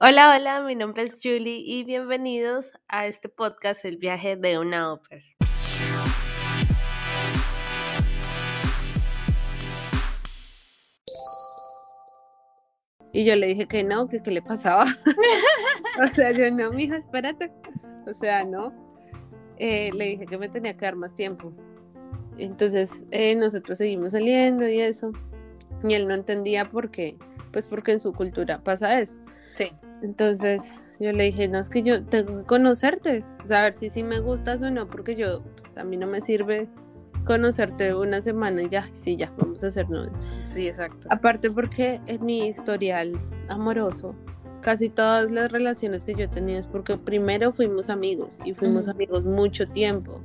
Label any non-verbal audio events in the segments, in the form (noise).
Hola, hola, mi nombre es Julie y bienvenidos a este podcast El viaje de una ópera. Y yo le dije que no, que qué le pasaba. (laughs) o sea, yo no, mija, espérate. O sea, no. Eh, le dije que me tenía que dar más tiempo. Entonces, eh, nosotros seguimos saliendo y eso. Y él no entendía por qué. Pues porque en su cultura pasa eso. Sí. Entonces, yo le dije, no, es que yo tengo que conocerte, saber si sí me gustas o no, porque yo, pues, a mí no me sirve conocerte una semana y ya, sí, ya, vamos a hacer novios. Sí, exacto. Aparte porque en mi historial amoroso, casi todas las relaciones que yo tenido es porque primero fuimos amigos y fuimos amigos mucho tiempo.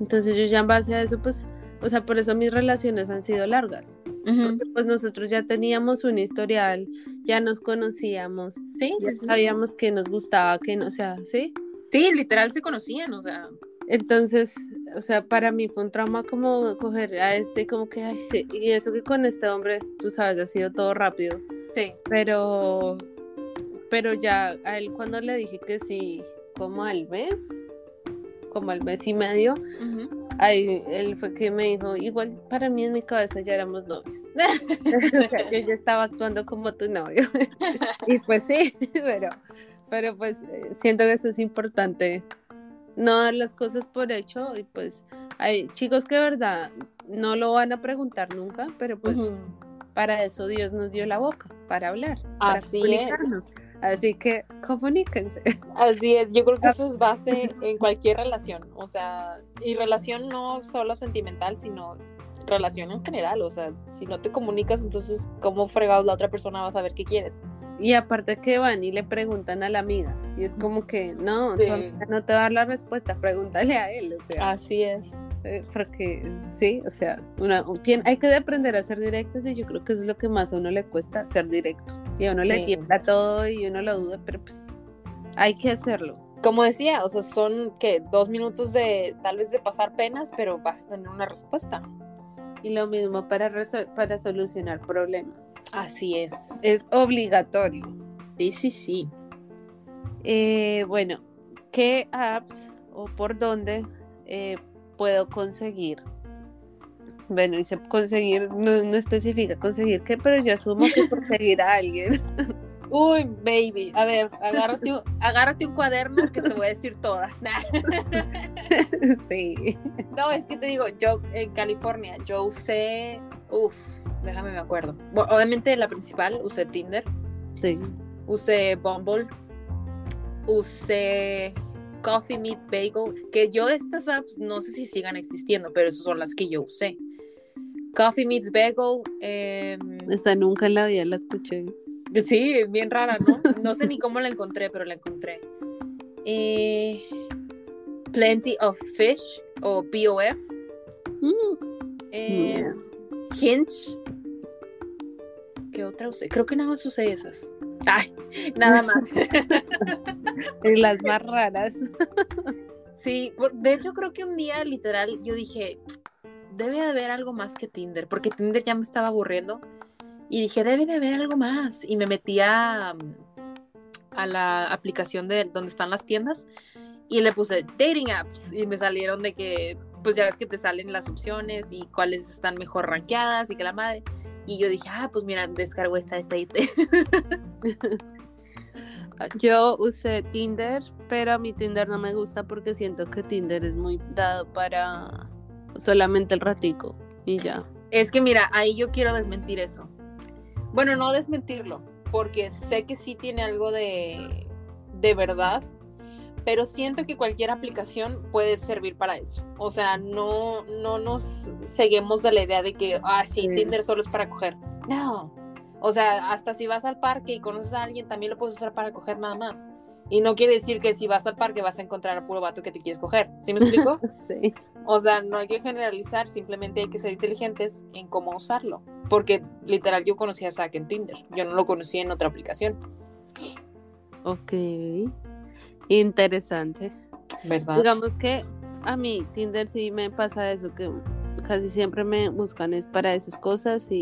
Entonces yo ya en base a eso, pues, o sea, por eso mis relaciones han sido largas. Porque pues nosotros ya teníamos un historial, ya nos conocíamos, Sí, ya sí, sí. sabíamos que nos gustaba, que no, o sea, ¿sí? Sí, literal se conocían, o sea. Entonces, o sea, para mí fue un trauma como coger a este como que, ay, sí, y eso que con este hombre, tú sabes, ha sido todo rápido, Sí. pero, pero ya a él cuando le dije que sí, como al mes, como al mes y medio. Ahí él fue que me dijo, igual para mí en mi cabeza ya éramos novios. (laughs) o sea, yo ya estaba actuando como tu novio. (laughs) y pues sí, pero, pero pues eh, siento que eso es importante, no dar las cosas por hecho y pues hay chicos que de verdad no lo van a preguntar nunca, pero pues para eso Dios nos dio la boca, para hablar. para Así comunicarnos. es. Así que comuníquense. Así es, yo creo que eso es base (laughs) en cualquier relación, o sea, y relación no solo sentimental, sino relación en general, o sea, si no te comunicas, entonces, ¿cómo fregados la otra persona va a saber qué quieres? Y aparte que van y le preguntan a la amiga. Y es como que, no, Sí. no te va a dar la respuesta, pregúntale a él. O sea, Así es. Eh, porque sí, o sea, una, hay que aprender a ser directos y yo creo que eso es lo que más a uno le cuesta, ser directo. Y a uno le tiembla todo y uno lo duda, pero pues hay que hacerlo. Como decía, o sea, son que dos minutos de tal vez de pasar penas, pero vas a tener una respuesta. Y lo mismo para, para solucionar problemas. Así es. Es obligatorio. Sí, sí, sí. Eh, bueno, ¿qué apps o por dónde eh, puedo conseguir? Bueno, dice conseguir, no, no especifica conseguir qué, pero yo asumo que conseguir a alguien. (laughs) Uy, baby. A ver, agárrate un, agárrate un cuaderno que te voy a decir todas. (laughs) Nah. sí. No, es que te digo, yo en California, yo usé. Uf, déjame me acuerdo. Bueno, obviamente la principal, usé Tinder, Sí. usé Bumble, usé Coffee Meets Bagel, que yo de estas apps no sé si sigan existiendo, pero esas son las que yo usé. Coffee Meets Bagel, em, Esa nunca en la vida la escuché. Sí, bien rara, ¿no? No sé ni cómo la encontré, pero la encontré. Eh, Plenty of Fish o BOF. Mm, Eh, Yeah. Hinge. ¿Qué otra usé? Creo que nada más usé esas. Ay, nada (laughs) más. las más raras. sí, de hecho creo que un día literal yo dije, debe de haber algo más que Tinder, porque Tinder ya me estaba aburriendo. Y dije, debe de haber algo más. Y me metí a, a la aplicación de donde están las tiendas y le puse dating apps y me salieron de que, pues ya ves que te salen las opciones y cuáles están mejor rankeadas y que la madre. Y yo dije, ah, pues mira, descargo esta, esta. (laughs) Yo usé Tinder, pero a mi Tinder no me gusta porque siento que Tinder es muy dado para solamente el ratico y ya. Es que mira, ahí yo quiero desmentir eso. Bueno, no desmentirlo, porque sé que sí tiene algo de, de verdad, pero siento que cualquier aplicación puede servir para eso. O sea, no, no nos seguimos de la idea de que, ah, sí, Sí. Tinder solo es para coger. No. O sea, hasta si vas al parque y conoces a alguien, también lo puedes usar para coger nada más. Y no quiere decir que si vas al parque vas a encontrar a puro vato que te quieres coger. ¿Sí me explico? (laughs) Sí. O sea, no hay que generalizar, simplemente hay que ser inteligentes en cómo usarlo. Porque literal yo conocí a Zack en Tinder, yo no lo conocí en otra aplicación, Ok. Interesante. ¿verdad? Digamos que a mí Tinder sí me pasa eso, que casi siempre me buscan es para esas cosas y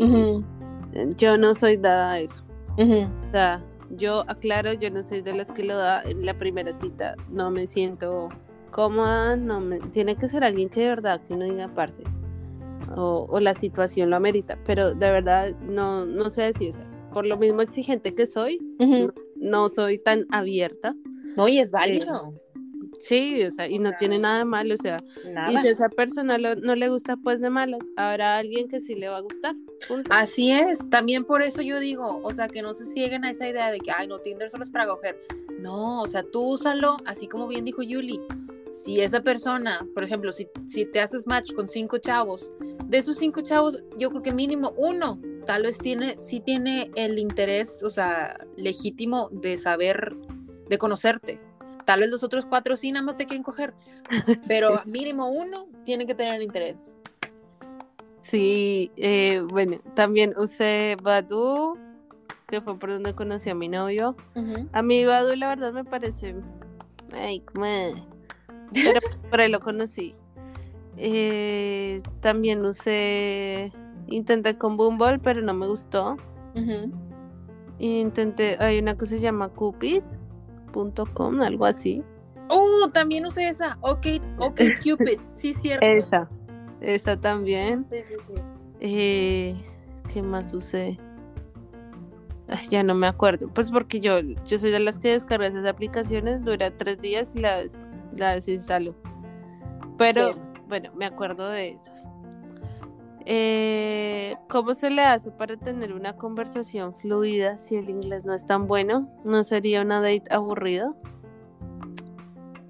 yo no soy dada a eso. ujú. O sea, yo aclaro, yo no soy de las que lo da en la primera cita, no me siento cómoda, no me, tiene que ser alguien que de verdad que uno diga parce o, o la situación lo amerita, pero de verdad no, no sé decir, o sea, por lo mismo exigente que soy, no, no soy tan abierta. No, y es válido. Sí, o sea, y no tiene nada de malo, o sea, Nada. y si a esa persona lo- no le gusta, pues de malas, habrá alguien que sí le va a gustar. punto. Así es, también por eso yo digo, o sea, que no se cieguen a esa idea de que, ay, no, Tinder solo es para coger. No, o sea, tú úsalo, así como bien dijo Yuli. Si esa persona, por ejemplo, si, si te haces match con cinco chavos, de esos cinco chavos, yo creo que mínimo uno tal vez tiene, sí tiene el interés, o sea, legítimo de saber, de conocerte. Tal vez los otros cuatro sí nada más te quieren coger, (laughs) pero mínimo uno tiene que tener interés. Sí, eh, bueno, también usé Badu, que fue por donde conocí a mi novio. A mí Badu, la verdad, me parece. Ay, como. Pero (laughs) por ahí lo conocí. Eh, también usé. Intenté con Bumble, pero no me gustó. Intenté. Hay una que se llama Cupid.com, algo así. Uh, también usé esa. Ok, ok, (laughs) Cupid. Sí, cierto. Esa. Esa también. Sí, sí, sí. Eh, ¿Qué más usé? Ay, ya no me acuerdo. Pues porque yo, yo soy de las que descarga esas aplicaciones, dura tres días y las, las instalo. Pero Sí. bueno, me acuerdo de esos. Eh, ¿Cómo se le hace para tener una conversación fluida si el inglés no es tan bueno? ¿No sería una date aburrida?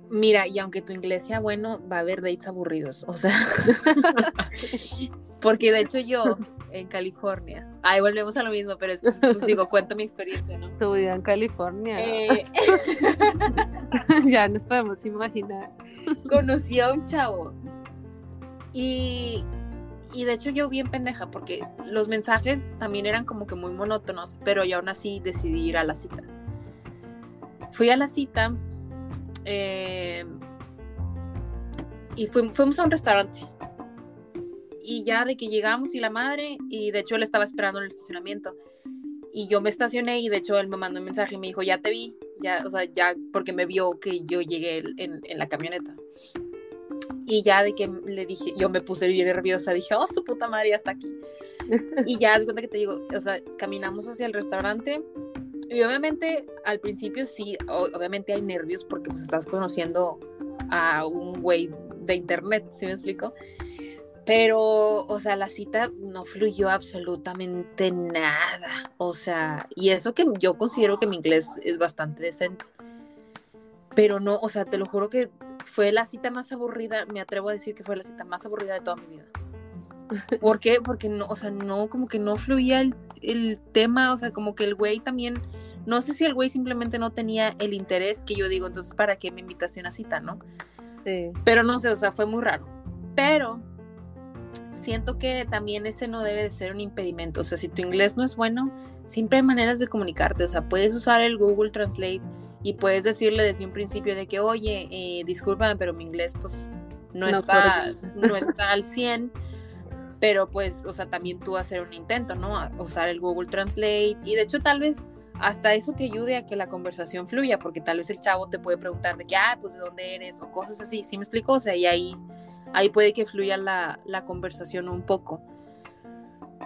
Mira, y aunque tu inglés sea bueno, va a haber dates aburridos. O sea, (laughs) porque de hecho yo en California, ahí volvemos a lo mismo, pero es que, pues digo, cuento mi experiencia, ¿no? Tu vida en California. Eh, (laughs) ya nos podemos imaginar. conocí a un chavo y, y de hecho yo bien pendeja porque los mensajes también eran como que muy monótonos, pero yo aún así decidí ir a la cita. Fui a la cita eh, y fuim- fuimos a un restaurante. Y ya de que llegamos y la madre, y de hecho él estaba esperando en el estacionamiento. Y yo me estacioné y de hecho él me mandó un mensaje y me dijo, ya te vi, ya, o sea, ya, porque me vio que yo llegué en la camioneta. Y ya de que le dije, yo me puse bien nerviosa, dije, oh, su puta madre, ya está aquí. (laughs) Y ya haz cuenta que te digo, o sea, caminamos hacia el restaurante y obviamente al principio sí, obviamente hay nervios porque pues estás conociendo a un güey de internet, ¿sí me explico? Pero, o sea, la cita no fluyó absolutamente nada. O sea, y eso que yo considero que mi inglés es bastante decente. Pero no, o sea, te lo juro que fue la cita más aburrida, me atrevo a decir que fue la cita más aburrida de toda mi vida. ¿Por qué? Porque no, o sea, no, como que no fluía el, el tema, o sea, como que el güey también, no sé si el güey simplemente no tenía el interés que yo digo, entonces, ¿para qué me invitas a una cita, no? Sí. Pero no sé, o sea, fue muy raro. Pero siento que también ese no debe de ser un impedimento. O sea, si tu inglés no es bueno, siempre hay maneras de comunicarte. O sea, puedes usar el Google Translate y puedes decirle desde un principio de que, oye, eh, discúlpame, pero mi inglés pues no, No está, no está al 100. Pero pues, o sea, también tú hacer un intento, ¿no? A usar el Google Translate. Y de hecho, tal vez hasta eso te ayude a que la conversación fluya, porque tal vez el chavo te puede preguntar de que, ah, pues de dónde eres, o cosas así, ¿sí me explico? O sea, y ahí, ahí puede que fluya la, la conversación un poco.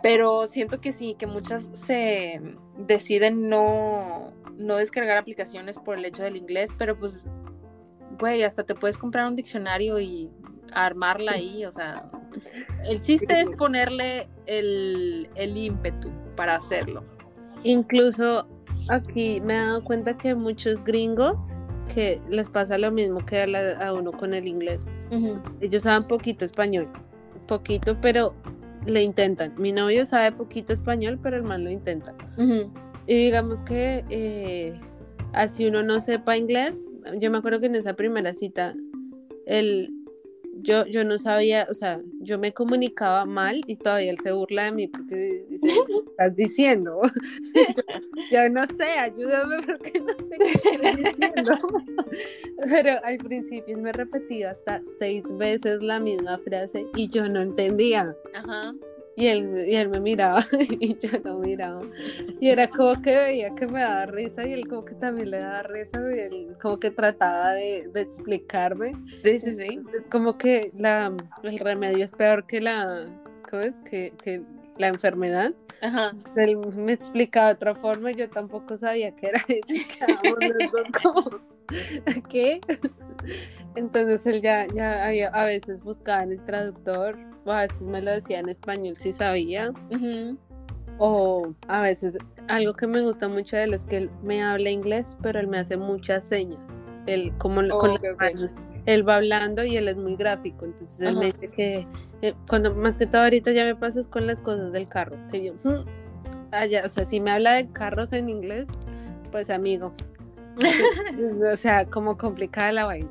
Pero siento que sí, que muchas se deciden no, no descargar aplicaciones por el hecho del inglés, pero pues, güey, hasta te puedes comprar un diccionario y armarla ahí, o sea, el chiste es ponerle el, el ímpetu para hacerlo. Incluso aquí me he dado cuenta que muchos gringos que les pasa lo mismo que a, la- a uno con el inglés. Ellos saben poquito español, poquito, pero le intentan. Mi novio sabe poquito español, pero el man lo intenta. Y digamos que eh, así uno no sepa inglés, yo me acuerdo que en esa primera cita, el, yo, yo no sabía, o sea, yo me comunicaba mal y todavía él se burla de mí porque dice, ¿qué estás diciendo? (laughs) yo, yo no sé, ayúdame porque no sé qué estás diciendo. (laughs) Pero al principio me repetía hasta seis veces la misma frase y yo no entendía. Ajá. Y él, y él me miraba (laughs) y yo no miraba. Y era como que veía que me daba risa y él como que también le daba risa y él como que trataba de, de explicarme. Sí, sí, sí. Como que la, el remedio es peor que la, ¿cómo es? Que, que la enfermedad. Ajá. Él me explicaba de otra forma y yo tampoco sabía qué era eso. (laughs) como, ¿qué? Entonces él ya, ya había, a veces buscaba en el traductor, o a veces me lo decía en español si sabía, o a veces algo que me gusta mucho de él es que él me habla inglés, pero él me hace muchas señas. Él, como Oh, con las él va hablando y él es muy gráfico, entonces él me dice que eh, cuando más que todo ahorita ya me pasas con las cosas del carro, que yo, "Mm". allá, o sea, si me habla de carros en inglés, pues amigo, (laughs) o sea, como complicada la vaina.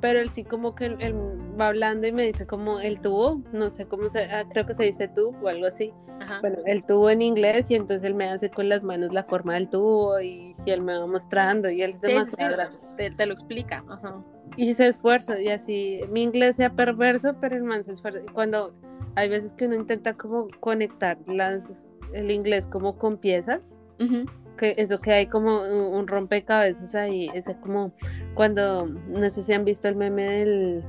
Pero él sí como que él, va hablando y me dice como el tubo, no sé cómo se, ah, creo que se dice tú o algo así. Ajá. Bueno, el tubo en inglés y entonces él me hace con las manos la forma del tubo y, y él me va mostrando y él es Sí, sí, sí, demasiado grande. te, te lo explica. Ajá. Y se esfuerza y así, mi inglés sea perverso, pero el man se esfuerza. Cuando hay veces que uno intenta como conectar las, el inglés como con piezas, Ujú. Que eso que hay como un, rompecabezas ahí, ese como cuando, no sé si han visto el meme del,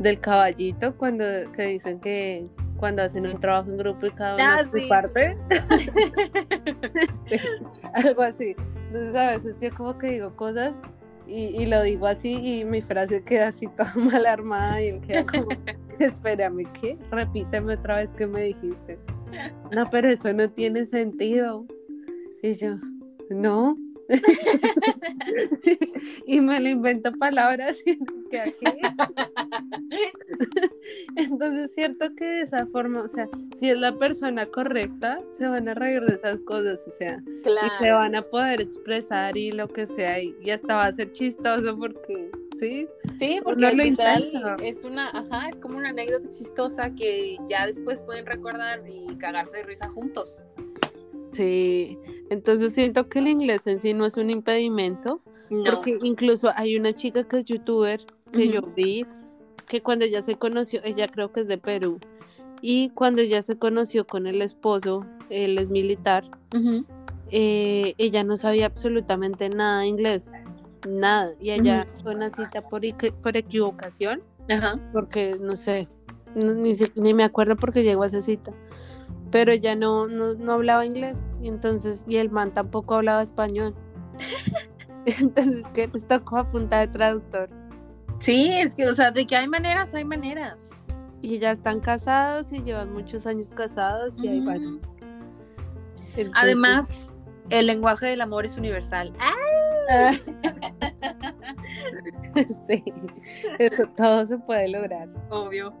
del caballito, cuando que dicen que cuando hacen un trabajo en grupo y cada uno Ah, su sí, parte, (laughs) Sí, algo así. Entonces a veces yo como que digo cosas y, y lo digo así y mi frase queda así (laughs) toda mal armada y él queda como, (laughs) espérame, ¿qué? Repíteme otra vez que me dijiste. No, pero eso no tiene sentido. Y yo, no. (laughs) y me le invento palabras y que aquí. (laughs) Entonces es cierto que de esa forma, o sea, si es la persona correcta, se van a reír de esas cosas, o sea, y se van a poder expresar y lo que sea, y, y hasta va a ser chistoso porque, ¿sí? Sí, porque lo literal es una, ajá, es como una anécdota chistosa que ya después pueden recordar y cagarse de risa juntos. Sí, entonces siento que el inglés en sí no es un impedimento, No. porque incluso hay una chica que es youtuber que yo vi, que cuando ella se conoció, ella creo que es de Perú, y cuando ella se conoció con el esposo, él es militar, eh, ella no sabía absolutamente nada de inglés, nada, y ella fue una cita por, por equivocación, porque no sé, ni, ni me acuerdo porque llegó a esa cita, pero ella no, no, no hablaba inglés, y entonces, y el man tampoco hablaba español. (laughs) Entonces, que les tocó a punta de traductor. Sí, es que, o sea, de que hay maneras, hay maneras. Y ya están casados y llevan muchos años casados y ahí van. Entonces, Además, el lenguaje del amor es universal. (laughs) Sí, eso todo se puede lograr. Obvio.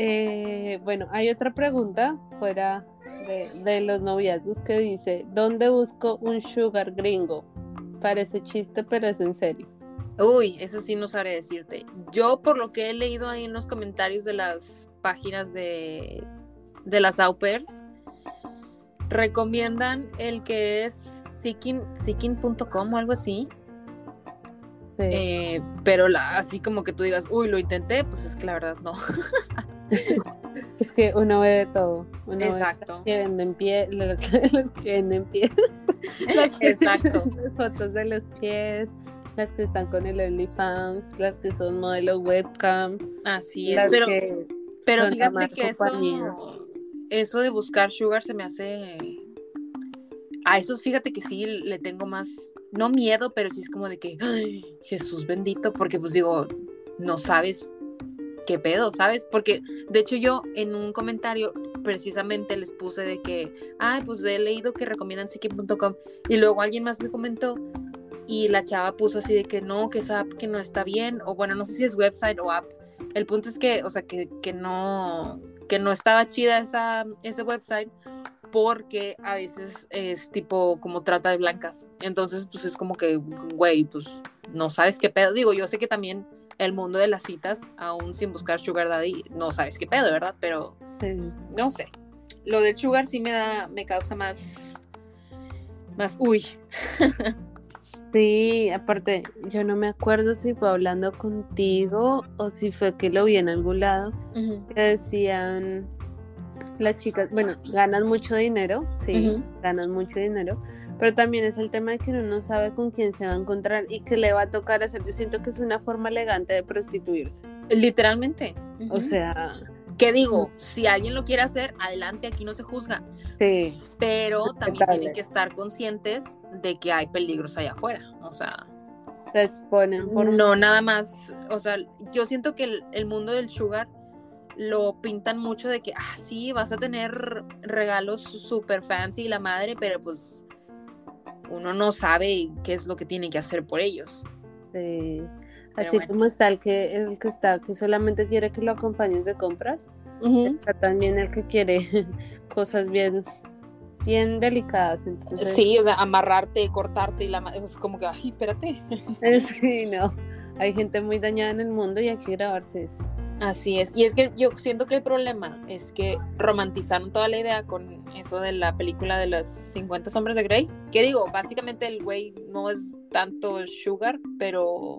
Eh, bueno, hay otra pregunta fuera de, de los noviazgos que dice, ¿dónde busco un sugar gringo? Parece chiste, pero es en serio. Uy, eso sí no sabré decirte. Yo, por lo que he leído ahí en los comentarios de las páginas de, de las au pairs, recomiendan el que es seeking, seeking.com o algo así. Sí. Eh, pero la- así como que tú digas, uy, lo intenté, pues es que la verdad no. (laughs) Es que uno ve de todo. Uno ve Exacto. que venden pie, los, los (laughs) que venden pies, las que- Exacto. (laughs) las fotos de los pies, las que están con el OnlyFans, las que son modelo webcam, Así es. Pero, fíjate que compañía. eso, eso de buscar sugar se me hace. A esos fíjate que sí le tengo más, no miedo, pero sí es como de que, "Ay, Jesús bendito, porque pues digo, no sabes qué pedo, ¿sabes? Porque de hecho yo en un comentario precisamente les puse de que, ay, pues he leído que recomiendan Siki.com y luego alguien más me comentó y la chava puso así de que no, que esa app que no está bien, o bueno, no sé si es website o app. El punto es que, o sea, que, que no, que no estaba chida esa, ese website porque a veces es tipo como trata de blancas. Entonces, pues es como que, güey, pues no sabes qué pedo. Digo, yo sé que también el mundo de las citas, aún sin buscar Sugar Daddy, no sabes qué pedo, ¿verdad? Pero Sí. no sé. Lo del Sugar sí me da, me causa más, más, uy. (laughs) Sí, aparte, yo no me acuerdo si fue hablando contigo o si fue que lo vi en algún lado, que decían las chicas, bueno, ganan mucho dinero, sí, ganan mucho dinero, pero también es el tema de que uno no sabe con quién se va a encontrar y qué le va a tocar hacer. Yo siento que es una forma elegante de prostituirse. Literalmente. O sea, ¿Qué digo? Si alguien lo quiere hacer, adelante, aquí no se juzga. Sí. Pero también tienen que estar conscientes de que hay peligros allá afuera. O sea. Se exponen por. No, nada más. O sea, yo siento que el, mundo del sugar lo pintan mucho de que, ah, sí, vas a tener regalos super fancy y la madre, pero pues uno no sabe qué es lo que tiene que hacer por ellos. Sí. Así como está el que, el que está, que solamente quiere que lo acompañes de compras. Está también el que quiere (laughs) cosas bien, bien delicadas. Sí, o sea, amarrarte, cortarte y la es como que, ay, espérate. (laughs) Sí, no. Hay gente muy dañada en el mundo y hay que grabarse eso. Así es, y es que yo siento que el problema es que romantizaron toda la idea con eso de la película de los 50 sombras de Grey, que digo, básicamente el güey no es tanto sugar, pero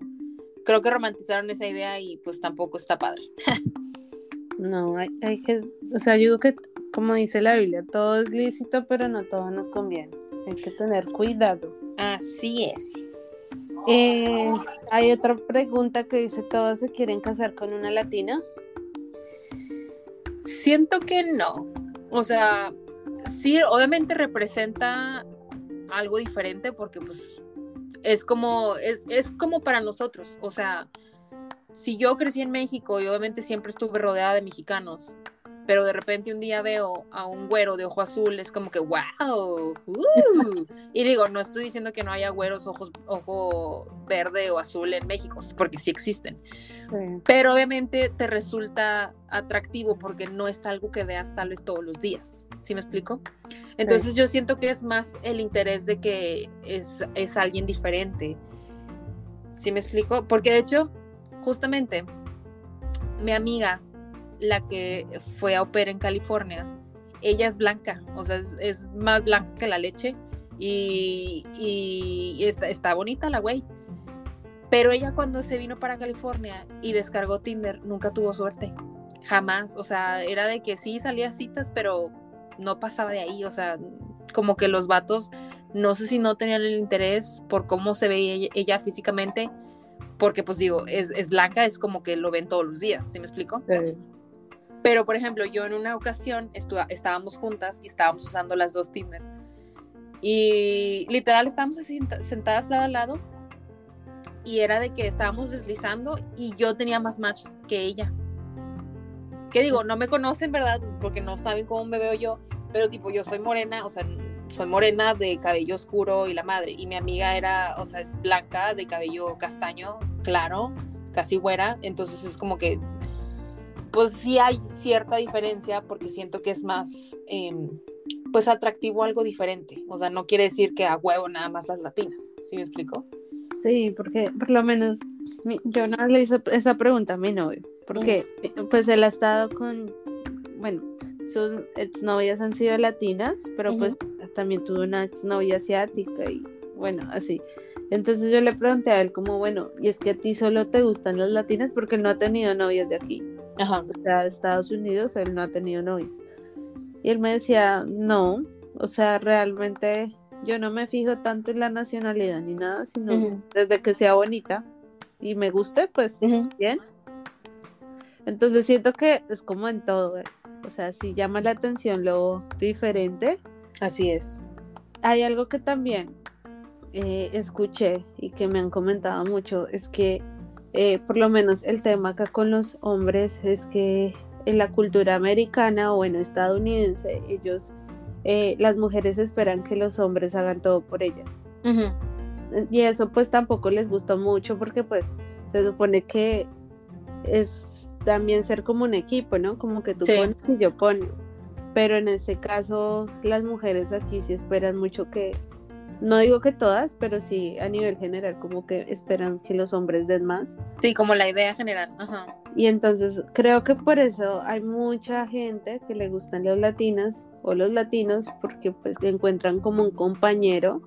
creo que romantizaron esa idea y pues tampoco está padre. (laughs) no, hay, hay que, o sea, yo digo que, como dice la Biblia, todo es lícito, pero no todo nos conviene. Hay que tener cuidado. Así es. Eh, hay otra pregunta que dice, ¿todos se quieren casar con una latina? Siento que no. O sea, sí, obviamente representa algo diferente porque pues es como, es, es como para nosotros, o sea, si yo crecí en México y obviamente siempre estuve rodeada de mexicanos, pero de repente un día veo a un güero de ojo azul, es como que, wow, uh". (laughs) y digo, no estoy diciendo que no haya güeros ojos, ojo verde o azul en México, porque sí existen, pero obviamente te resulta atractivo porque no es algo que veas tal vez todos los días, ¿sí me explico? Entonces yo siento que es más el interés de que es, es alguien diferente. ¿Sí me explico? Porque de hecho, justamente, mi amiga, la que fue a operar en California, ella es blanca, o sea, es, más blanca que la leche y, y está, está bonita la güey. Pero ella cuando se vino para California y descargó Tinder, nunca tuvo suerte. Jamás. O sea, era de que sí salía citas, pero no pasaba de ahí, o sea, como que los vatos, no sé si no tenían el interés por cómo se veía ella, físicamente, porque pues digo, es, blanca, es como que lo ven todos los días, ¿sí me explico? Pero, por ejemplo, yo en una ocasión estábamos juntas y estábamos usando las dos Tinder. Y literal estábamos sentadas lado a lado y era de que estábamos deslizando y yo tenía más matches que ella. ¿Qué digo, no me conocen, ¿verdad? Porque no saben cómo me veo yo, pero tipo, yo soy morena, o sea, soy morena de cabello oscuro y la madre, y mi amiga era, o sea, es blanca, de cabello castaño, claro, casi güera, entonces es como que, pues sí hay cierta diferencia porque siento que es más, em, pues atractivo algo diferente, o sea, no quiere decir que a huevo nada más las latinas, ¿sí me explico? Sí, porque por lo menos yo no le hice esa pregunta a mi novio porque pues él ha estado con, bueno, sus exnovias han sido latinas, pero pues también tuvo una exnovia asiática y bueno, así. Entonces yo le pregunté a él como, bueno, y es que a ti solo te gustan las latinas porque no ha tenido novias de aquí. Ajá. O sea, de Estados Unidos él no ha tenido novias. Y él me decía, no, o sea, realmente yo no me fijo tanto en la nacionalidad ni nada, sino desde que sea bonita y me guste, pues bien. Entonces siento que es como en todo, ¿eh? o sea, si llama la atención lo diferente. Así es. Hay algo que también eh, escuché y que me han comentado mucho, es que eh, por lo menos el tema acá con los hombres es que en la cultura americana o en estadounidense, ellos, las mujeres esperan que los hombres hagan todo por ellas. Y eso pues tampoco les gusta mucho porque pues se supone que es también ser como un equipo, ¿no? Como que tú pones y yo pongo. Pero en este caso, las mujeres aquí sí esperan mucho que, no digo que todas, pero sí a nivel general, como que esperan que los hombres den más. Sí, como la idea general. Ajá. Y entonces creo que por eso hay mucha gente que le gustan las latinas o los latinos, porque pues encuentran como un compañero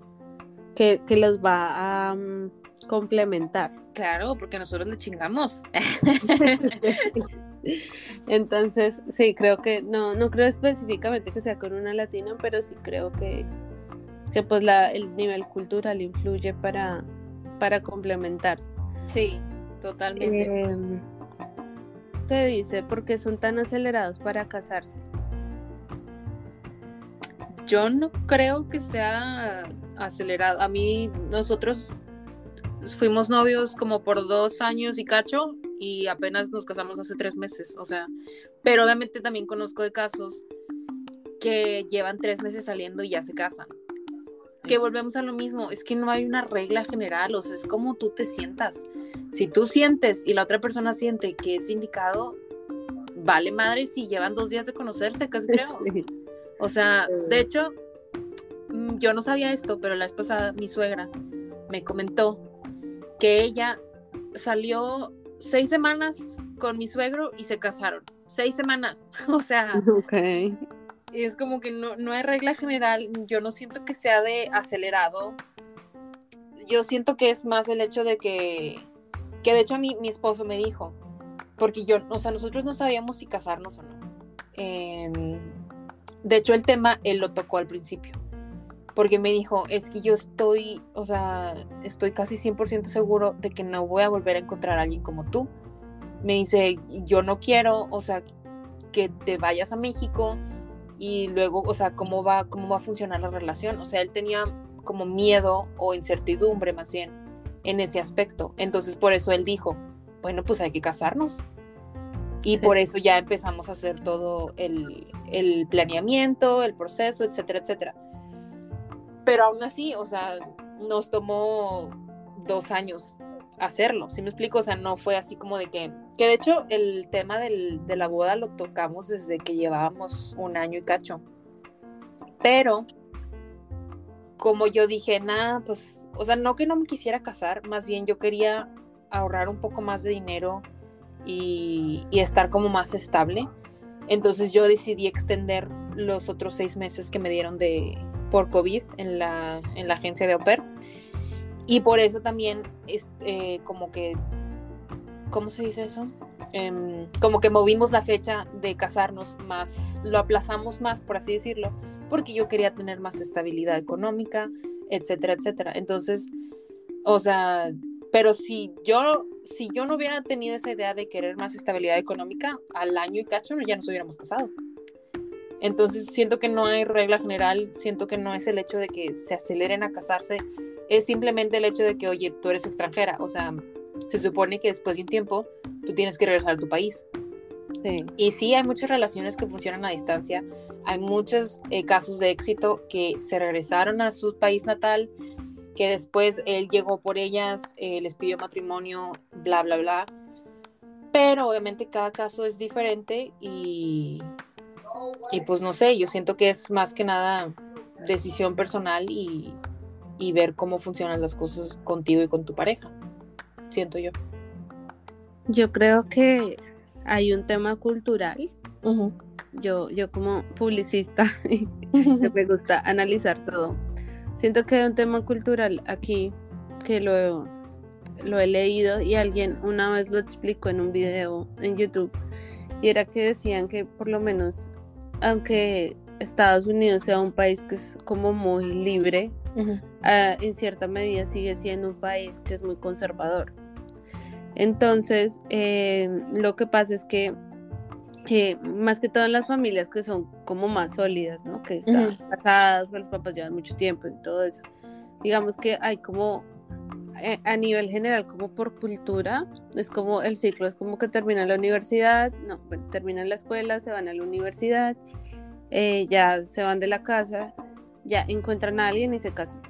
que, que los va a mm, complementar. Claro, porque nosotros le chingamos. (laughs) Entonces, sí, creo que, no, no creo específicamente que sea con una latina, pero sí creo que, que pues la, el nivel cultural influye para, para complementarse. Sí, totalmente. Em, ¿Qué dice? ¿Por qué son tan acelerados para casarse? Yo no creo que sea acelerado. A mí, nosotros fuimos novios como por dos años y cacho y apenas nos casamos hace tres meses, o sea, pero obviamente también conozco de casos que llevan tres meses saliendo y ya se casan. Que volvemos a lo mismo, es que no hay una regla general, o sea, es como tú te sientas. Si tú sientes y la otra persona siente que es indicado, vale madre si llevan dos días de conocerse, casi (laughs) creo. O sea, de hecho, mm, yo no sabía esto, pero la esposa, mi suegra, me comentó que ella salió seis semanas con mi suegro y se casaron. Seis semanas. (laughs) O sea, okay. Es como que no, no hay regla general. Yo no siento que sea de acelerado. Yo siento que es más el hecho de que, que de hecho a mí mi esposo me dijo, porque yo, o sea, nosotros no sabíamos si casarnos o no. Em, de hecho, el tema él lo tocó al principio porque me dijo, es que yo estoy, o sea, estoy casi 100% seguro de que no voy a volver a encontrar a alguien como tú. Me dice, yo no quiero, o sea, que te vayas a México y luego, o sea, cómo va, cómo va a funcionar la relación. O sea, él tenía como miedo o incertidumbre más bien en ese aspecto. Entonces, por eso él dijo, bueno, pues hay que casarnos. Y por eso ya empezamos a hacer todo el, el planeamiento, el proceso, etcétera, etcétera pero aún así, o sea, nos tomó dos años hacerlo, ¿sí me explico? O sea, no fue así como de que, que de hecho el tema del, de la boda lo tocamos desde que llevábamos un año y cacho, pero como yo dije, nada, pues, o sea, no que no me quisiera casar, más bien yo quería ahorrar un poco más de dinero y, y estar como más estable. Entonces yo decidí extender los otros seis meses que me dieron de, por COVID en la, en la agencia de Oper. Y por eso también es eh, como que, ¿cómo se dice eso? Em, como que movimos la fecha de casarnos más, lo aplazamos más, por así decirlo, porque yo quería tener más estabilidad económica, etcétera, etcétera. Entonces, o sea, pero si yo, si yo no hubiera tenido esa idea de querer más estabilidad económica, al año y cacho ya nos hubiéramos casado. Entonces siento que no hay regla general, siento que no es el hecho de que se aceleren a casarse, es simplemente el hecho de que, oye, tú eres extranjera, o sea, se supone que después de un tiempo tú tienes que regresar a tu país. Sí. Y sí, hay muchas relaciones que funcionan a distancia, hay muchos eh, casos de éxito que se regresaron a su país natal, que después él llegó por ellas, eh, les pidió matrimonio, bla, bla, bla. Pero obviamente cada caso es diferente y, y pues no sé, yo siento que es más que nada decisión personal y, ver cómo funcionan las cosas contigo y con tu pareja, siento yo. Yo creo que hay un tema cultural. yo, yo como publicista, (laughs) me gusta analizar todo. Siento que hay un tema cultural aquí que lo, lo he leído y alguien una vez lo explicó en un video en YouTube y era que decían que por lo menos aunque Estados Unidos sea un país que es como muy libre, ah, en cierta medida sigue siendo un país que es muy conservador. Entonces, eh, lo que pasa es que eh, más que todas las familias que son como más sólidas, ¿no? Que están casadas, los papás llevan mucho tiempo y todo eso. Digamos que hay como eh, a nivel general, como por cultura, es como el ciclo, es como que terminan la universidad, no, bueno, terminan la escuela, se van a la universidad, eh, ya se van de la casa, ya encuentran a alguien y se casan.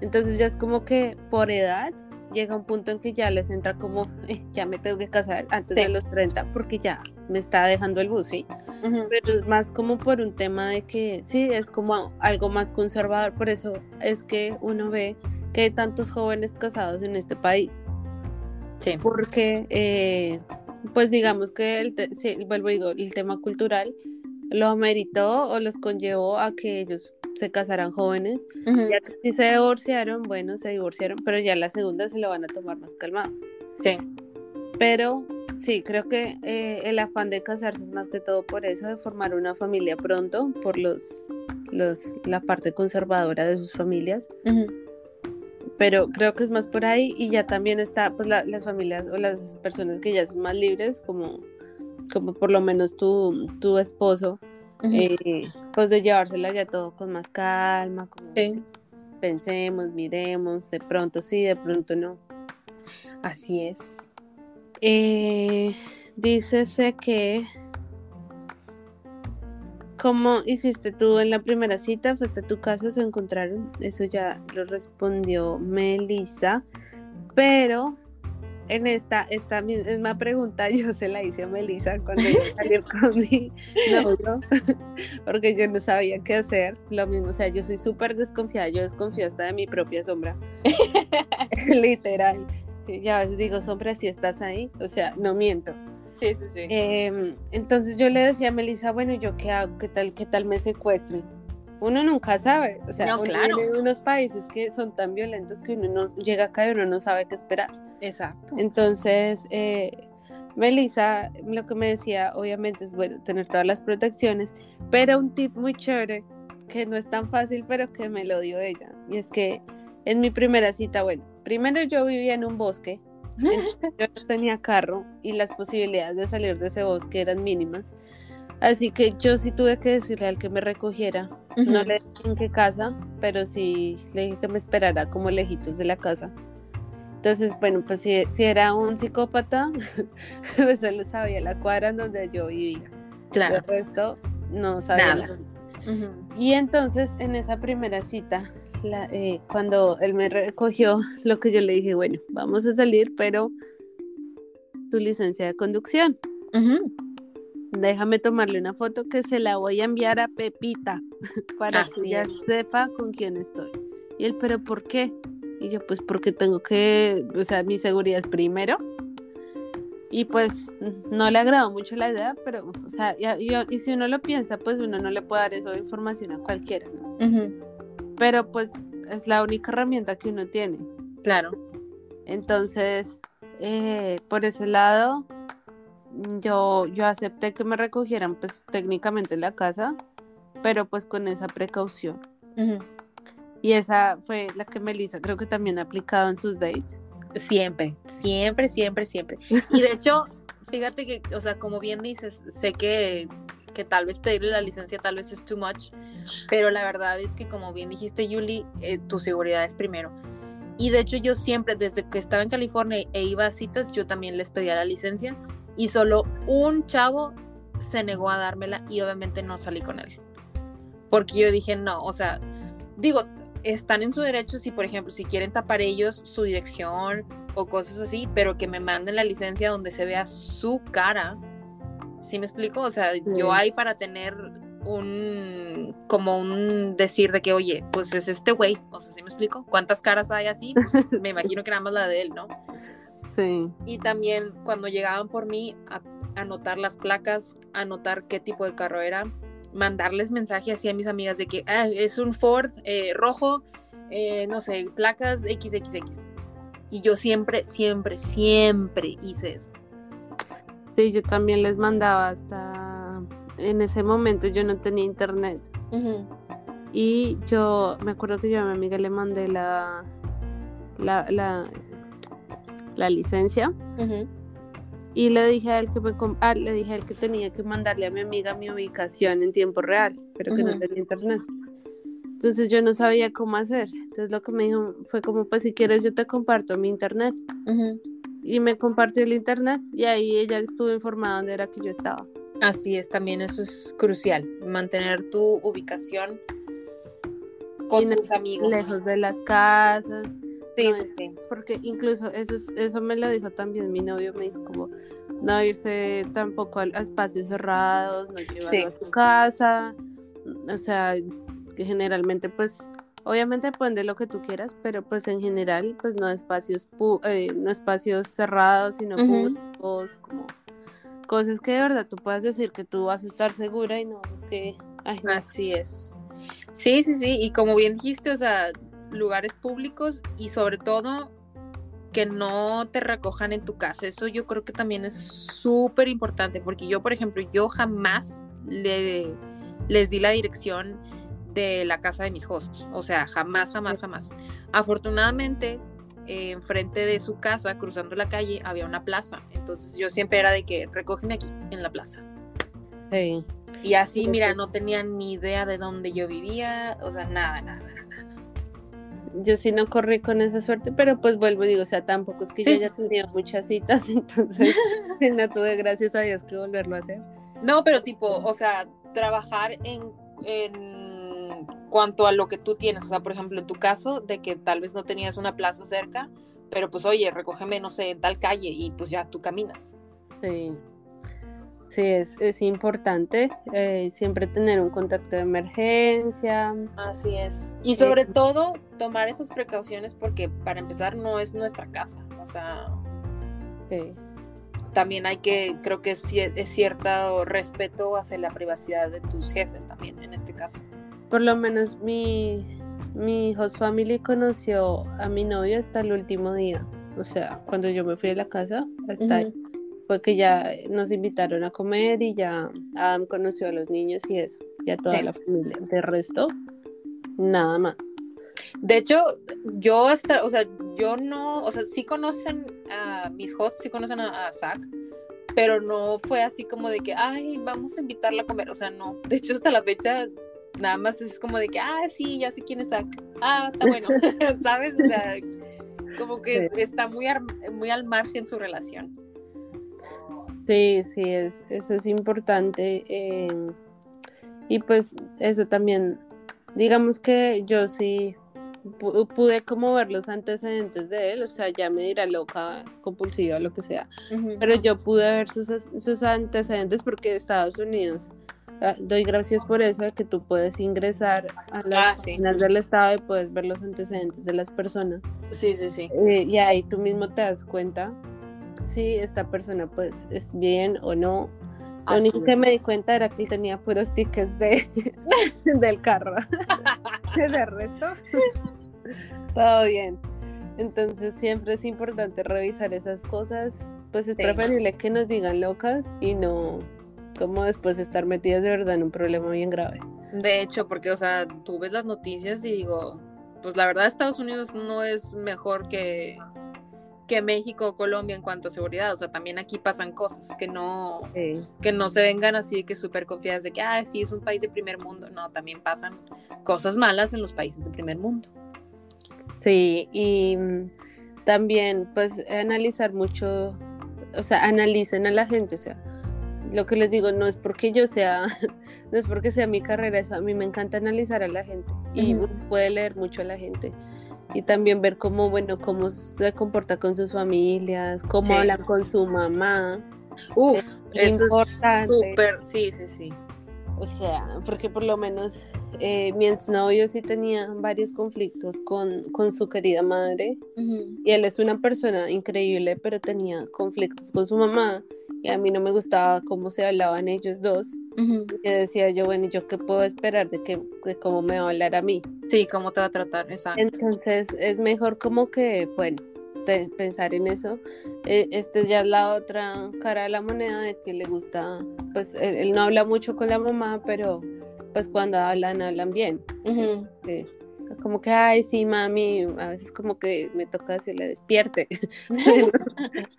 Entonces ya es como que por edad llega un punto en que ya les entra como, eh, ya me tengo que casar antes de los 30 porque ya me está dejando el bus, ¿sí? Pero es más como por un tema de que, sí, es como algo más conservador, por eso es que uno ve que hay tantos jóvenes casados en este país. Sí. Porque, eh, pues digamos que, el vuelvo digo, el tema cultural lo ameritó o los conllevó a que ellos se casaran jóvenes. Ya que si se divorciaron, bueno, se divorciaron, pero ya la segunda se lo van a tomar más calmado. Sí. Pero sí, creo que eh, el afán de casarse es más que todo por eso, de formar una familia pronto, por los, los la parte conservadora de sus familias. Pero creo que es más por ahí y ya también está pues las familias o las personas que ya son más libres, como, como por lo menos tu, tu esposo, eh, pues de llevársela ya todo con más calma, como pensemos, miremos, de pronto sí, de pronto no. Así es. Eh, dícese que ¿Cómo hiciste tú en la primera cita? ¿Fuiste a tu casa? ¿Se encontraron? Eso ya lo respondió Melissa. Pero en esta, esta misma pregunta (laughs) yo se la hice a Melissa cuando yo salí (laughs) con mi novio, (laughs) porque yo no sabía qué hacer. Lo mismo, o sea, yo soy súper desconfiada, yo desconfío hasta de mi propia sombra. Literal. Ya a veces digo, sombra, si estás ahí, o sea, no miento. Sí, sí, sí. Em, entonces yo le decía a Melissa, bueno, ¿yo qué hago? ¿Qué tal, qué tal me secuestren? Uno nunca sabe. O sea, no, claro. en unos países que son tan violentos que uno no llega acá y uno no sabe qué esperar. Exacto. Entonces, eh, Melissa lo que me decía, obviamente, es bueno tener todas las protecciones, pero un tip muy chévere, que no es tan fácil, pero que me lo dio ella. Y es que en mi primera cita, bueno, primero yo vivía en un bosque, (laughs) yo no tenía carro y las posibilidades de salir de ese bosque eran mínimas. Así que yo sí tuve que decirle al que me recogiera. No le dije en qué casa, pero sí le dije que me esperara como lejitos de la casa. Entonces, bueno, pues si, si era un psicópata, (laughs) pues solo sabía la cuadra en donde yo vivía. Claro. El resto no sabía nada. Y entonces, en esa primera cita, eh, cuando él me recogió, lo que yo le dije, bueno, vamos a salir, pero tu licencia de conducción. Déjame tomarle una foto que se la voy a enviar a Pepita (laughs) para que ella sepa con quién estoy. Y él, pero ¿por qué? Y yo, pues porque tengo que, o sea, mi seguridad es primero. Y pues no le agradó mucho la idea, pero, o sea, y, si uno lo piensa, pues uno no le puede dar esa información a cualquiera, ¿no? Pero pues es la única herramienta que uno tiene. Claro. Entonces, eh, por ese lado, yo, yo acepté que me recogieran, pues técnicamente en la casa, pero pues con esa precaución. Y esa fue la que Melissa creo que también ha aplicado en sus dates. Siempre, siempre, siempre, siempre. Y de hecho, fíjate que, o sea, como bien dices, sé que, que tal vez pedirle la licencia tal vez es too much, pero la verdad es que como bien dijiste, Yuli, eh, tu seguridad es primero. Y de hecho yo siempre, desde que estaba en California e iba a citas, yo también les pedía la licencia y solo un chavo se negó a dármela y obviamente no salí con él. Porque yo dije, no, o sea, digo, están en su derecho si, por ejemplo, si quieren tapar ellos su dirección o cosas así, pero que me manden la licencia donde se vea su cara. ¿Sí me explico? O sea, yo hay para tener un, como un decir de que, oye, pues es este güey, o sea, ¿sí me explico? ¿Cuántas caras hay así? Pues, me imagino que nada más la de él, ¿no? (laughs) Sí. Y también cuando llegaban por mí a anotar las placas, anotar qué tipo de carro era, mandarles mensaje así a mis amigas de que ah, es un Ford eh, rojo, eh, no sé, placas XXX. Y yo siempre, siempre, siempre hice eso. Sí, yo también les mandaba hasta en ese momento yo no tenía internet. Y yo me acuerdo que yo a mi amiga le mandé la la, la, la licencia y le dije a él que me ah, le dije a él que tenía que mandarle a mi amiga mi ubicación en tiempo real, pero que no tenía internet. Entonces yo no sabía cómo hacer. Entonces lo que me dijo fue como, pues si quieres yo te comparto mi internet. Y me compartió el internet y ahí ella estuvo informada dónde era que yo estaba. Así es, también eso es crucial, mantener tu ubicación con tus amigos. Lejos de las casas, Sí, sí, sí. Porque incluso eso, eso me lo dijo también mi novio, me dijo como no irse tampoco a, espacios cerrados, no llevarlo a su casa, o sea, que generalmente pues, obviamente depende de lo que tú quieras, pero pues en general pues no espacios, eh, no espacios cerrados, sino públicos, como cosas que de verdad tú puedas decir que tú vas a estar segura y no es que... Así es. Sí, sí, sí, y como bien dijiste, o sea, lugares públicos y sobre todo que no te recojan en tu casa. Eso yo creo que también es súper importante, porque yo, por ejemplo, yo jamás le, les di la dirección de la casa de mis hosts. O sea, jamás, jamás, jamás. Afortunadamente, eh, enfrente de su casa, cruzando la calle, había una plaza. Entonces yo siempre era de que recógeme aquí, en la plaza. Sí. Y así, mira, no tenía ni idea de dónde yo vivía, o sea, nada, nada. Yo sí no corrí con esa suerte, pero pues vuelvo y digo, o sea, tampoco es que yo Sí, ya sí, sí. tenía muchas citas, (laughs) entonces (laughs) no tuve, gracias a Dios, que volverlo a hacer. No, pero tipo, o sea, trabajar en, en cuanto a lo que tú tienes. O sea, por ejemplo, en tu caso, de que tal vez no tenías una plaza cerca, pero pues oye, recógeme, no sé, en tal calle y pues ya tú caminas. Sí, sí es, es importante eh, siempre tener un contacto de emergencia. Así es. Y sobre todo, tomar esas precauciones porque para empezar no es nuestra casa. O sea, Sí, también hay que, creo que es, es cierto respeto hacia la privacidad de tus jefes también, en este caso. Por lo menos mi, mi host family conoció a mi novio hasta el último día. O sea, cuando yo me fui de la casa, hasta ahí. Fue que ya nos invitaron a comer y ya Adam conoció a los niños y eso, ya toda Sí. la familia. De resto, nada más. De hecho, yo hasta, o sea, yo no, o sea, sí conocen a mis hosts, sí conocen a, a Zach, pero no fue así como de que, ay, vamos a invitarla a comer, o sea, no. De hecho, hasta la fecha, nada más es como de que, ah, sí, ya sé quién es Zach. Ah, está bueno, (laughs) ¿sabes? O sea, como que está muy, muy al margen su relación. Sí, sí, es, eso es importante. eh, y pues eso también, digamos que yo sí pu- pude como ver los antecedentes de él, o sea, ya me dirá loca, compulsiva, lo que sea. pero yo pude ver sus, sus antecedentes porque Estados Unidos ah, doy gracias por eso de que tú puedes ingresar a las Ah, sí. del estado y puedes ver los antecedentes de las personas Sí, sí, sí. Eh, y ahí tú mismo te das cuenta si esta persona pues es bien o no. Lo Así único que es. me di cuenta era que él tenía puros tickets de, (laughs) del carro (laughs) de resto. (laughs) Todo bien. Entonces siempre es importante revisar esas cosas. Pues es Sí. preferible que nos digan locas y no como después estar metidas de verdad en un problema bien grave. De hecho, porque, o sea, tú ves las noticias y digo, pues la verdad Estados Unidos no es mejor que, que México o Colombia en cuanto a seguridad. O sea, también aquí pasan cosas que no, que no se vengan así que súper confiadas de que, ah, sí, es un país de primer mundo. No, también pasan cosas malas en los países de primer mundo. Sí, y mm, también pues analizar mucho, o sea, analicen a la gente, o sea, lo que les digo no es porque yo sea, (laughs) no es porque sea mi carrera, eso a mí me encanta analizar a la gente y uno puede leer mucho a la gente y también ver cómo, bueno, cómo se comporta con sus familias, cómo Sí. hablan con su mamá, Uf, Es eso importante. es súper, sí, sí, sí. o sea, porque por lo menos eh, mi exnovio sí tenía varios conflictos con, con su querida madre. Y él es una persona increíble, pero tenía conflictos con su mamá y a mí no me gustaba cómo se hablaban ellos dos. Ujú. Y decía yo, bueno, ¿y ¿yo qué puedo esperar de, que, de cómo me va a hablar a mí? Sí, ¿cómo te va a tratar? Exacto. Entonces es mejor como que, bueno, te- pensar en eso. Eh, este ya es la otra cara de la moneda de que le gusta, pues él, él no habla mucho con la mamá, pero pues cuando hablan, hablan bien. Ujú. Eh, como que, ay, sí, mami, a veces como que me toca decirle despierte. (laughs) (laughs)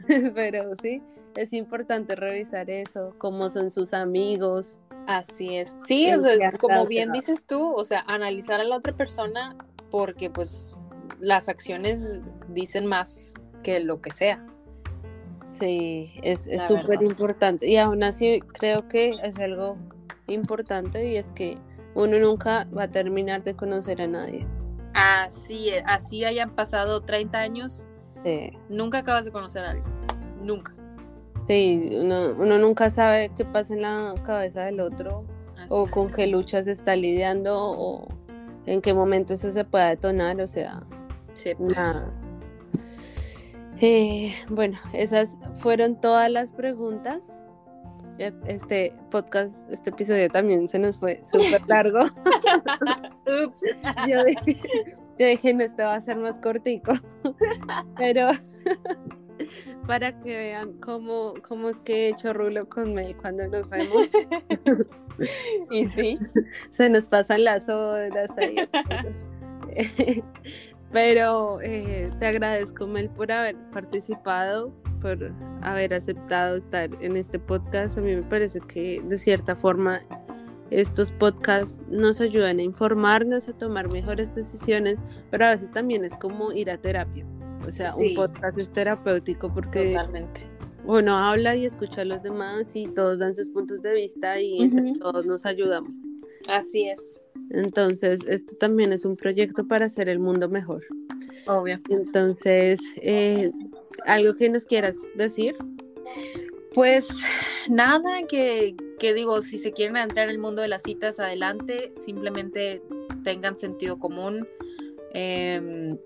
(laughs) Pero sí, es importante revisar eso, cómo son sus amigos. Así es. Sí, sea, como bien dices tú, o sea, analizar a la otra persona porque pues las acciones dicen más que lo que sea. Sí, es súper importante. Y aún así creo que es algo importante y es que uno nunca va a terminar de conocer a nadie. Así, así hayan pasado 30 años, Sí, nunca acabas de conocer a alguien. Nunca. Sí, uno, uno nunca sabe qué pasa en la cabeza del otro Así o con es. qué lucha se está lidiando o en qué momento eso se pueda detonar, o sea, Sí. nada. Eh, bueno, esas fueron todas las preguntas. Este podcast, este episodio también se nos fue súper (laughs) largo. Ups. (laughs) yo, dije, yo dije, no, este va a ser más cortico. (laughs) Pero para que vean cómo, cómo es que he hecho rulo con Mel cuando nos vemos. (laughs) y sí. (laughs) Se nos pasan las horas ahí. (laughs) Pero eh, te agradezco, Mel, por haber participado, por haber aceptado estar en este podcast. A mí me parece que de cierta forma estos podcasts nos ayudan a informarnos, a tomar mejores decisiones, pero a veces también es como ir a terapia. O sea, un podcast es terapéutico porque uno habla y escucha a los demás y todos dan sus puntos de vista y entre todos nos ayudamos. Así es. Entonces, esto también es un proyecto para hacer el mundo mejor. Obvio. Entonces, eh, ¿algo que nos quieras decir? Pues nada, que, que digo, si se quieren entrar en el mundo de las citas, adelante, simplemente tengan sentido común. Eh,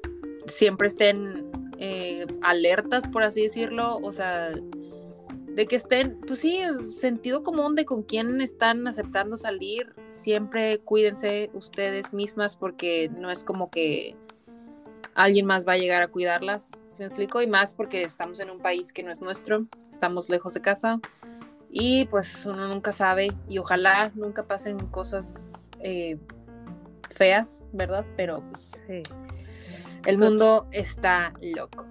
siempre estén eh, alertas, por así decirlo, o sea, de que estén, pues sí, sentido común de con quién están aceptando salir, siempre cuídense ustedes mismas porque no es como que alguien más va a llegar a cuidarlas, ¿se me explico? Y más porque estamos en un país que no es nuestro, estamos lejos de casa y pues uno nunca sabe y ojalá nunca pasen cosas eh, feas, ¿verdad? Pero pues... Sí el mundo está loco.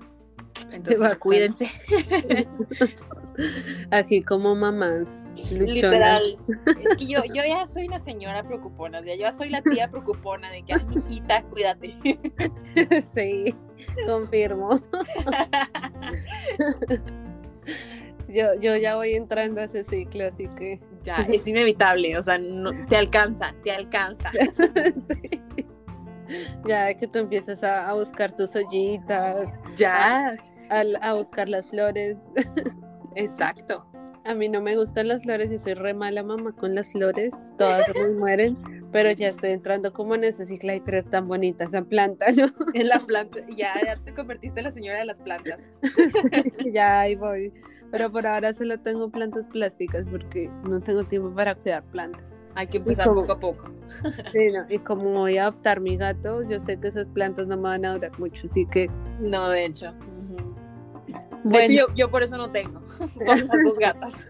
Entonces, cuídense. (laughs) Aquí como mamás. Literal. Es que yo, yo ya soy una señora preocupona, yo ya soy la tía preocupona de que, ay, hijita, cuídate. (laughs) Sí, confirmo. (laughs) Yo, yo ya voy entrando a ese ciclo, así que. Ya, es inevitable, o sea, no, te alcanza, te alcanza. Sí. Ya que tú empiezas a, buscar tus ollitas. Ya. A, buscar las flores. (laughs) Exacto. A mí no me gustan las flores y soy re mala mamá con las flores. Todas me mueren. Pero ya estoy entrando como en ese ciclo. y pero tan bonita esa planta, ¿no? (laughs) En la planta. Ya, ya te convertiste en la señora de las plantas. (laughs) ya ahí voy. Pero por ahora solo tengo plantas plásticas porque no tengo tiempo para cuidar plantas. Hay que empezar poco a poco. Sí, y como voy a adoptar mi gato, yo sé que esas plantas no me van a durar mucho, así que... No, de hecho. De hecho, yo, yo, por eso no tengo, (laughs) con las dos gatas.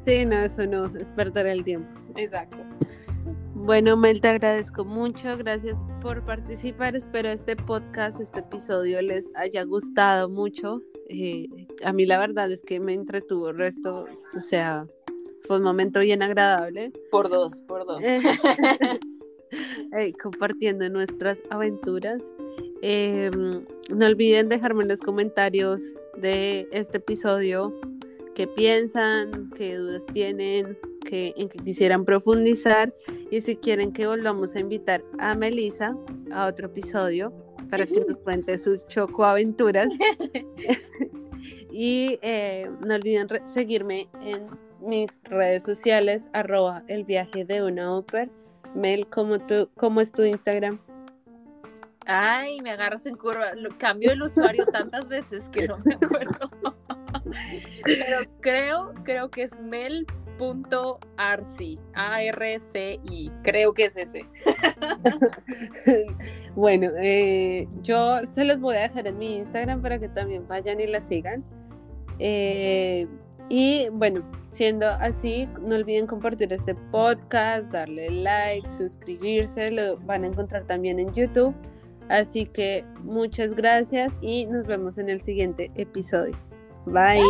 Sí, no, eso no, es perder el tiempo. Exacto. Bueno, Mel, te agradezco mucho, gracias por participar. Espero este podcast, este episodio les haya gustado mucho. Eh, a mí la verdad es que me entretuvo el resto, o sea, fue un momento bien agradable. Por dos, por dos. (laughs) (laughs) compartiendo nuestras aventuras. Em, no olviden dejarme en los comentarios de este episodio qué piensan, qué dudas tienen, qué, en qué quisieran profundizar y si quieren que volvamos a invitar a Melissa a otro episodio para que nos cuente sus chocoaventuras. (laughs) y eh, no olviden seguirme en mis redes sociales, arroba el viaje de una ópera. Mel, ¿cómo, tú, ¿cómo es tu Instagram? Ay, me agarras en curva. cambio el usuario tantas veces que no me acuerdo. (laughs) Pero creo, creo que es mel.arci, A-R-C-I. Creo que es ese. (laughs) bueno, eh, yo se los voy a dejar en mi Instagram para que también vayan y la sigan. Eh, y bueno, siendo así, no olviden compartir este podcast, darle like, suscribirse, lo van a encontrar también en YouTube. Así que muchas gracias y nos vemos en el siguiente episodio. Bye.